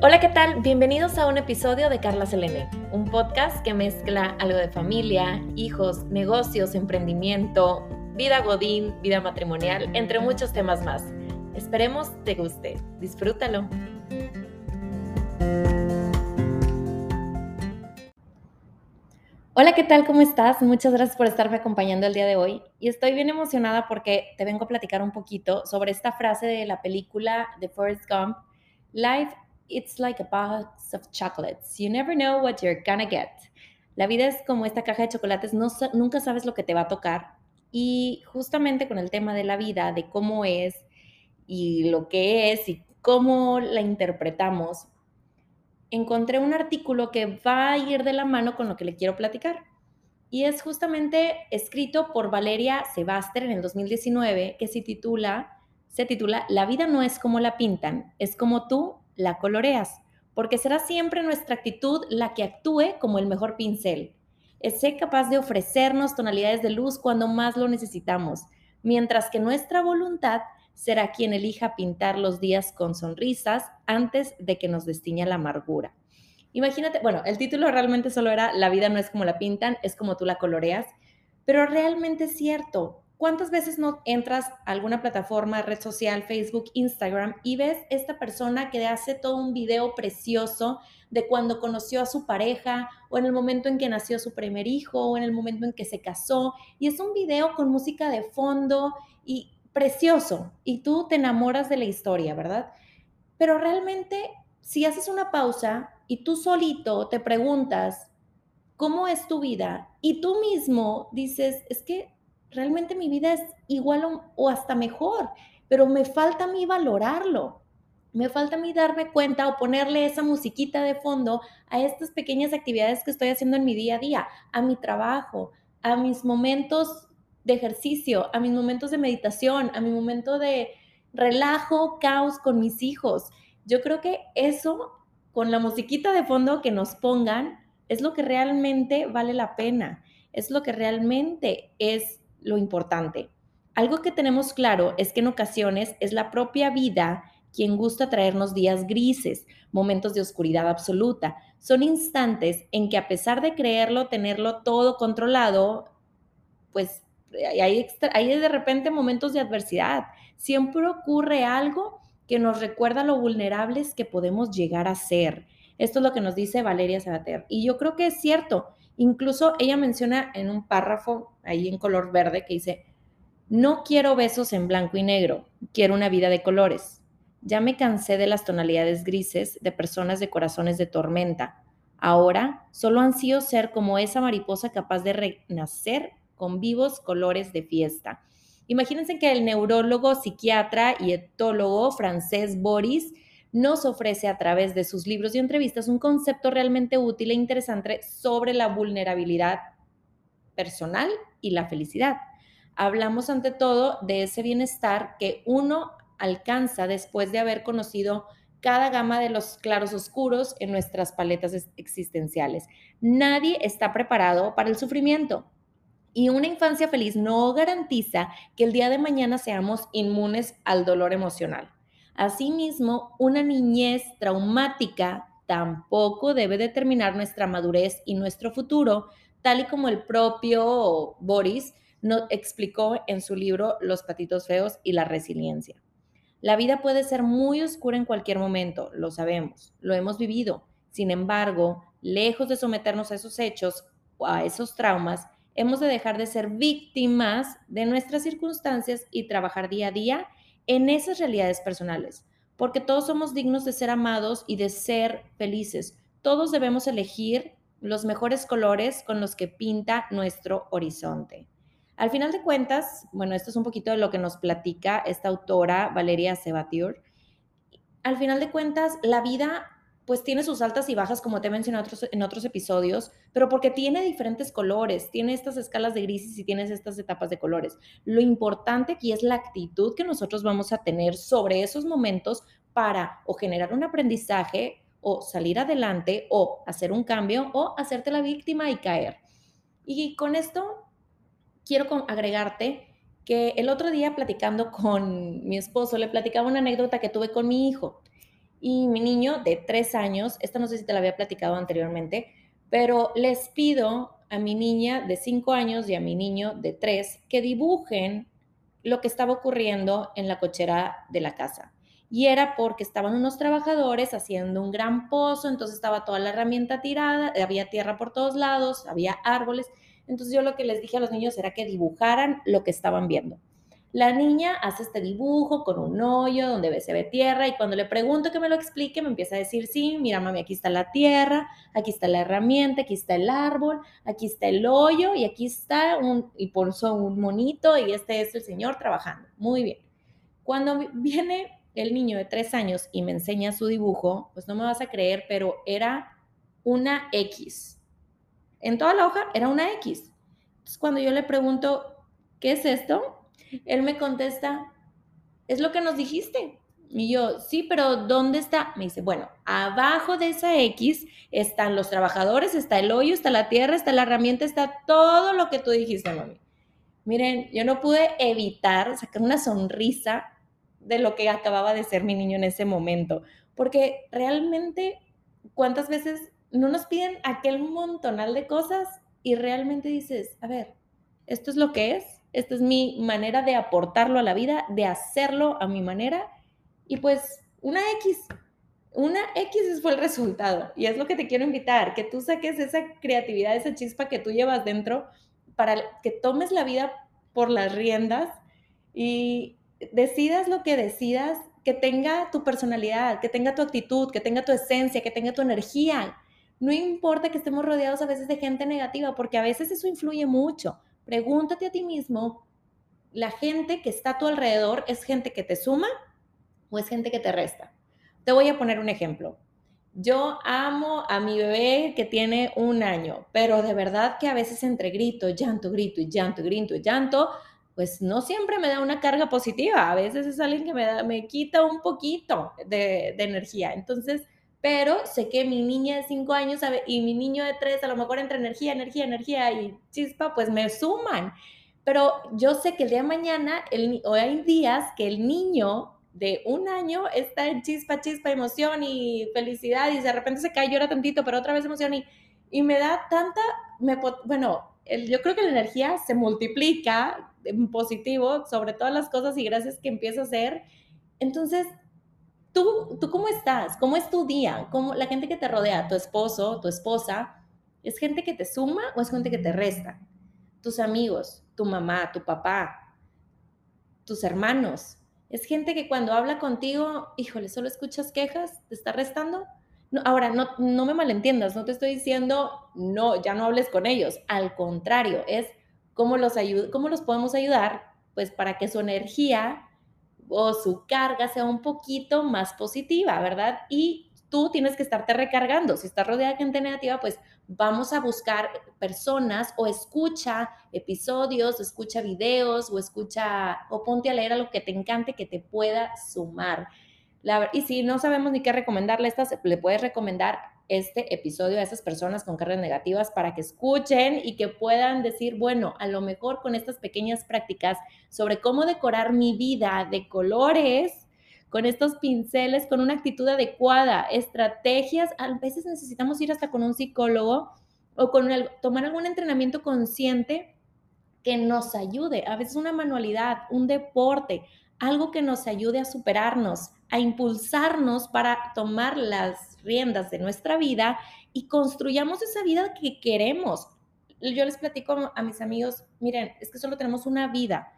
Hola, ¿qué tal? Bienvenidos a un episodio de Carla Selene, un podcast que mezcla algo de familia, hijos, negocios, emprendimiento, vida godín, vida matrimonial, entre muchos temas más. Esperemos te guste. Disfrútalo. Hola, ¿qué tal? ¿Cómo estás? Muchas gracias por estarme acompañando el día de hoy. Y estoy bien emocionada porque te vengo a platicar un poquito sobre esta frase de la película de Forrest Gump, Life It's like a box of chocolates. You never know what you're gonna get. La vida es como esta caja de chocolates, no, nunca sabes lo que te va a tocar. Y justamente con el tema de la vida, de cómo es y lo que es y cómo la interpretamos, encontré un artículo que va a ir de la mano con lo que le quiero platicar. Y es justamente escrito por Valeria Sebaster en el 2019, que se titula, se titula La vida no es como la pintan, es como tú la coloreas, porque será siempre nuestra actitud la que actúe como el mejor pincel. Ser capaz de ofrecernos tonalidades de luz cuando más lo necesitamos, mientras que nuestra voluntad será quien elija pintar los días con sonrisas antes de que nos destiña la amargura. Imagínate, bueno, el título realmente solo era La vida no es como la pintan, es como tú la coloreas, pero realmente es cierto. ¿Cuántas veces no entras a alguna plataforma, red social, Facebook, Instagram y ves esta persona que hace todo un video precioso de cuando conoció a su pareja o en el momento en que nació su primer hijo o en el momento en que se casó y es un video con música de fondo y precioso y tú te enamoras de la historia, ¿verdad? Pero realmente si haces una pausa y tú solito te preguntas cómo es tu vida y tú mismo dices, es que realmente mi vida es igual o, hasta mejor, pero me falta a mí valorarlo. Me falta a mí darme cuenta o ponerle esa musiquita de fondo a estas pequeñas actividades que estoy haciendo en mi día a día, a mi trabajo, a mis momentos de ejercicio, a mis momentos de meditación, a mi momento de relajo, caos con mis hijos. Yo creo que eso, con la musiquita de fondo que nos pongan, es lo que realmente vale la pena, es lo que realmente es lo importante. Algo que tenemos claro es que en ocasiones es la propia vida quien gusta traernos días grises, momentos de oscuridad absoluta. Son instantes en que a pesar de creerlo, tenerlo todo controlado, pues hay, hay de repente momentos de adversidad. Siempre ocurre algo que nos recuerda lo vulnerables que podemos llegar a ser. Esto es lo que nos dice Valeria Sabater. Y yo creo que es cierto. Incluso ella menciona en un párrafo ahí en color verde que dice, no quiero besos en blanco y negro, quiero una vida de colores. Ya me cansé de las tonalidades grises de personas de corazones de tormenta. Ahora solo ansío ser como esa mariposa capaz de renacer con vivos colores de fiesta. Imagínense que el neurólogo, psiquiatra y etólogo francés Boris nos ofrece a través de sus libros y entrevistas un concepto realmente útil e interesante sobre la vulnerabilidad personal y la felicidad. Hablamos ante todo de ese bienestar que uno alcanza después de haber conocido cada gama de los claros oscuros en nuestras paletas existenciales. Nadie está preparado para el sufrimiento. Y una infancia feliz no garantiza que el día de mañana seamos inmunes al dolor emocional. Asimismo, una niñez traumática tampoco debe determinar nuestra madurez y nuestro futuro, tal y como el propio Boris nos explicó en su libro Los patitos feos y la resiliencia. La vida puede ser muy oscura en cualquier momento, lo sabemos, lo hemos vivido. Sin embargo, lejos de someternos a esos hechos o a esos traumas, hemos de dejar de ser víctimas de nuestras circunstancias y trabajar día a día en esas realidades personales, porque todos somos dignos de ser amados y de ser felices. Todos debemos elegir los mejores colores con los que pinta nuestro horizonte. Al final de cuentas, bueno, esto es un poquito de lo que nos platica esta autora Valeria Sebatiur. Al final de cuentas, la vida pues tiene sus altas y bajas, como te mencioné otros, en otros episodios, pero porque tiene diferentes colores, tiene estas escalas de grises y tienes estas etapas de colores. Lo importante aquí es la actitud que nosotros vamos a tener sobre esos momentos para o generar un aprendizaje o salir adelante o hacer un cambio o hacerte la víctima y caer. Y con esto quiero agregarte que el otro día platicando con mi esposo, le platicaba una anécdota que tuve con mi hijo. Y mi niño de tres años, esta no sé si te la había platicado anteriormente, pero les pido a mi niña de cinco años y a mi niño de tres que dibujen lo que estaba ocurriendo en la cochera de la casa. Y era porque estaban unos trabajadores haciendo un gran pozo, entonces estaba toda la herramienta tirada, había tierra por todos lados, había árboles. Entonces yo lo que les dije a los niños era que dibujaran lo que estaban viendo. La niña hace este dibujo con un hoyo donde se ve tierra y cuando le pregunto que me lo explique, me empieza a decir, sí, mira mami, aquí está la tierra, aquí está la herramienta, aquí está el árbol, aquí está el hoyo y aquí está un, y por un monito y este es el señor trabajando. Muy bien. Cuando viene el niño de tres años y me enseña su dibujo, pues no me vas a creer, pero era una X. En toda la hoja era una X. Entonces cuando yo le pregunto, ¿qué es esto? Él me contesta, es lo que nos dijiste. Y yo, sí, pero ¿dónde está? Me dice, bueno, abajo de esa X están los trabajadores, está el hoyo, está la tierra, está la herramienta, está todo lo que tú dijiste, mami. Miren, yo no pude evitar sacar una sonrisa de lo que acababa de ser mi niño en ese momento, porque realmente, ¿cuántas veces no nos piden aquel montonal de cosas y realmente dices, a ver, esto es lo que es? Esta es mi manera de aportarlo a la vida, de hacerlo a mi manera. Y pues una X, una X fue el resultado. Y es lo que te quiero invitar, que tú saques esa creatividad, esa chispa que tú llevas dentro para que tomes la vida por las riendas y decidas lo que decidas, que tenga tu personalidad, que tenga tu actitud, que tenga tu esencia, que tenga tu energía. No importa que estemos rodeados a veces de gente negativa, porque a veces eso influye mucho. Pregúntate a ti mismo, ¿la gente que está a tu alrededor es gente que te suma o es gente que te resta? Te voy a poner un ejemplo. Yo amo a mi bebé que tiene un año, pero de verdad que a veces entre grito, llanto, grito y llanto, grito y llanto, pues no siempre me da una carga positiva. A veces es alguien que me, da, me quita un poquito de, de energía. Entonces, pero sé que mi niña de 5 años y mi niño de 3, a lo mejor entre energía, energía, energía y chispa, pues me suman. Pero yo sé que el día de mañana, el, o hay días que el niño de un año está en chispa, chispa, emoción y felicidad y de repente se cae, llora tantito, pero otra vez emoción y, y me da tanta, me, bueno, yo creo que la energía se multiplica en positivo sobre todas las cosas y gracias que empiezo a hacer. Entonces, ¿Tú, ¿Tú cómo estás? ¿Cómo es tu día? ¿Cómo, la gente que te rodea, tu esposo, tu esposa, ¿es gente que te suma o es gente que te resta? Tus amigos, tu mamá, tu papá, tus hermanos. ¿Es gente que cuando habla contigo, híjole, solo escuchas quejas, te está restando? No, ahora, no, no me malentiendas, no te estoy diciendo, no, ya no hables con ellos. Al contrario, es cómo los, cómo los podemos ayudar, pues para que su energía o su carga sea un poquito más positiva, ¿verdad? Y tú tienes que estarte recargando. Si estás rodeada de gente negativa, pues vamos a buscar personas o escucha episodios, escucha videos o escucha o ponte a leer a lo que te encante que te pueda sumar. Y si no sabemos ni qué recomendarle, estas, le puedes recomendar este episodio a esas personas con cargas negativas para que escuchen y que puedan decir, bueno, a lo mejor con estas pequeñas prácticas sobre cómo decorar mi vida de colores, con estos pinceles, con una actitud adecuada, estrategias, a veces necesitamos ir hasta con un psicólogo o con tomar algún entrenamiento consciente que nos ayude, a veces una manualidad, un deporte, algo que nos ayude a superarnos, a impulsarnos para tomar las riendas de nuestra vida y construyamos esa vida que queremos. Yo les platico a mis amigos, miren, es que solo tenemos una vida,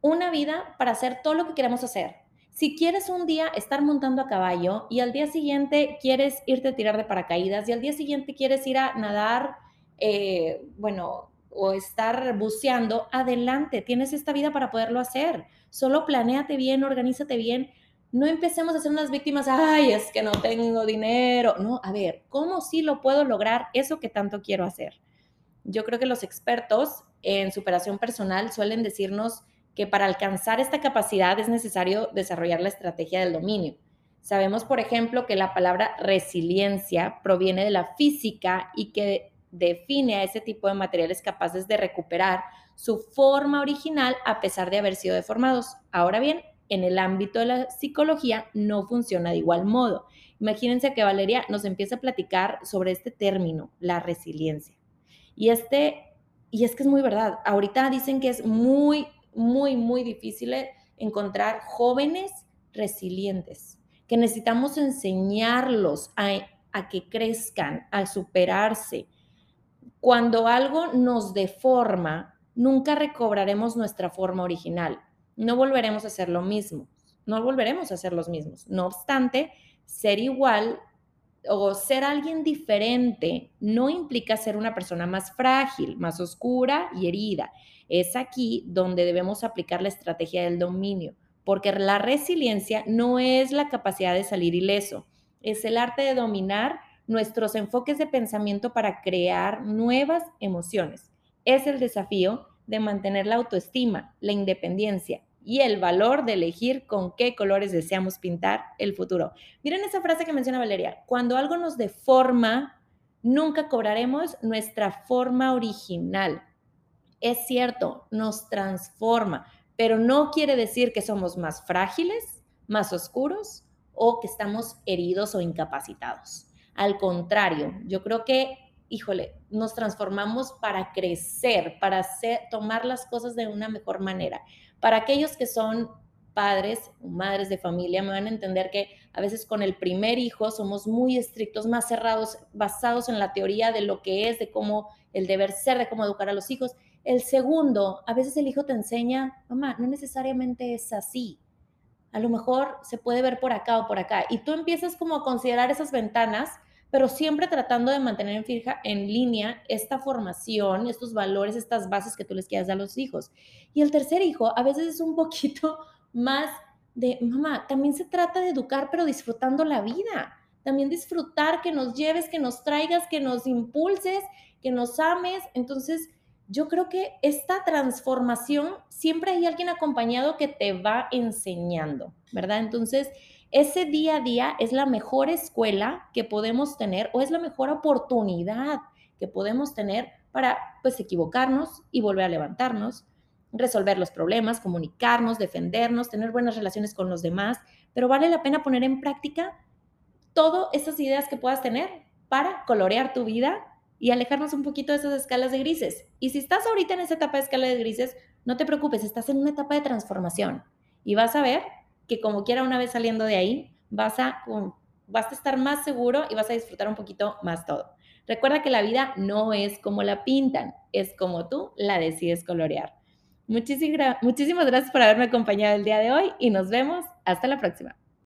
una vida para hacer todo lo que queremos hacer. Si quieres un día estar montando a caballo y al día siguiente quieres irte a tirar de paracaídas y al día siguiente quieres ir a nadar, eh, bueno, o estar buceando, adelante, tienes esta vida para poderlo hacer. Solo planéate bien, organízate bien. No empecemos a ser unas víctimas, ay, es que no tengo dinero. No, a ver, ¿cómo sí lo puedo lograr eso que tanto quiero hacer? Yo creo que los expertos en superación personal suelen decirnos que para alcanzar esta capacidad es necesario desarrollar la estrategia del dominio. Sabemos, por ejemplo, que la palabra resiliencia proviene de la física y que define a ese tipo de materiales capaces de recuperar su forma original a pesar de haber sido deformados. Ahora bien, en el ámbito de la psicología no funciona de igual modo. Imagínense que Valeria nos empieza a platicar sobre este término, la resiliencia. Y este y es que es muy verdad. Ahorita dicen que es muy muy muy difícil encontrar jóvenes resilientes, que necesitamos enseñarlos a, a que crezcan, a superarse. Cuando algo nos deforma, nunca recobraremos nuestra forma original. No volveremos a hacer lo mismo. No volveremos a ser los mismos. No obstante, ser igual o ser alguien diferente no implica ser una persona más frágil, más oscura y herida. Es aquí donde debemos aplicar la estrategia del dominio, porque la resiliencia no es la capacidad de salir ileso, es el arte de dominar nuestros enfoques de pensamiento para crear nuevas emociones. Es el desafío de mantener la autoestima, la independencia y el valor de elegir con qué colores deseamos pintar el futuro. Miren esa frase que menciona Valeria, cuando algo nos deforma, nunca cobraremos nuestra forma original. Es cierto, nos transforma, pero no quiere decir que somos más frágiles, más oscuros o que estamos heridos o incapacitados. Al contrario, yo creo que, híjole, nos transformamos para crecer, para hacer, tomar las cosas de una mejor manera. Para aquellos que son padres o madres de familia, me van a entender que a veces con el primer hijo somos muy estrictos, más cerrados, basados en la teoría de lo que es, de cómo el deber ser, de cómo educar a los hijos. El segundo, a veces el hijo te enseña, mamá, no necesariamente es así. A lo mejor se puede ver por acá o por acá. Y tú empiezas como a considerar esas ventanas pero siempre tratando de mantener en, fija, en línea esta formación, estos valores, estas bases que tú les quieras dar a los hijos. Y el tercer hijo a veces es un poquito más de, mamá, también se trata de educar, pero disfrutando la vida. También disfrutar, que nos lleves, que nos traigas, que nos impulses, que nos ames. Entonces, yo creo que esta transformación siempre hay alguien acompañado que te va enseñando, ¿verdad? Entonces, ese día a día es la mejor escuela que podemos tener o es la mejor oportunidad que podemos tener para pues equivocarnos y volver a levantarnos, resolver los problemas, comunicarnos, defendernos, tener buenas relaciones con los demás, pero vale la pena poner en práctica todas esas ideas que puedas tener para colorear tu vida y alejarnos un poquito de esas escalas de grises. Y si estás ahorita en esa etapa de escala de grises, no te preocupes, estás en una etapa de transformación y vas a ver que como quiera una vez saliendo de ahí, vas a, vas a estar más seguro y vas a disfrutar un poquito más todo. Recuerda que la vida no es como la pintan, es como tú la decides colorear. Muchísimas, muchísimas gracias por haberme acompañado el día de hoy y nos vemos hasta la próxima.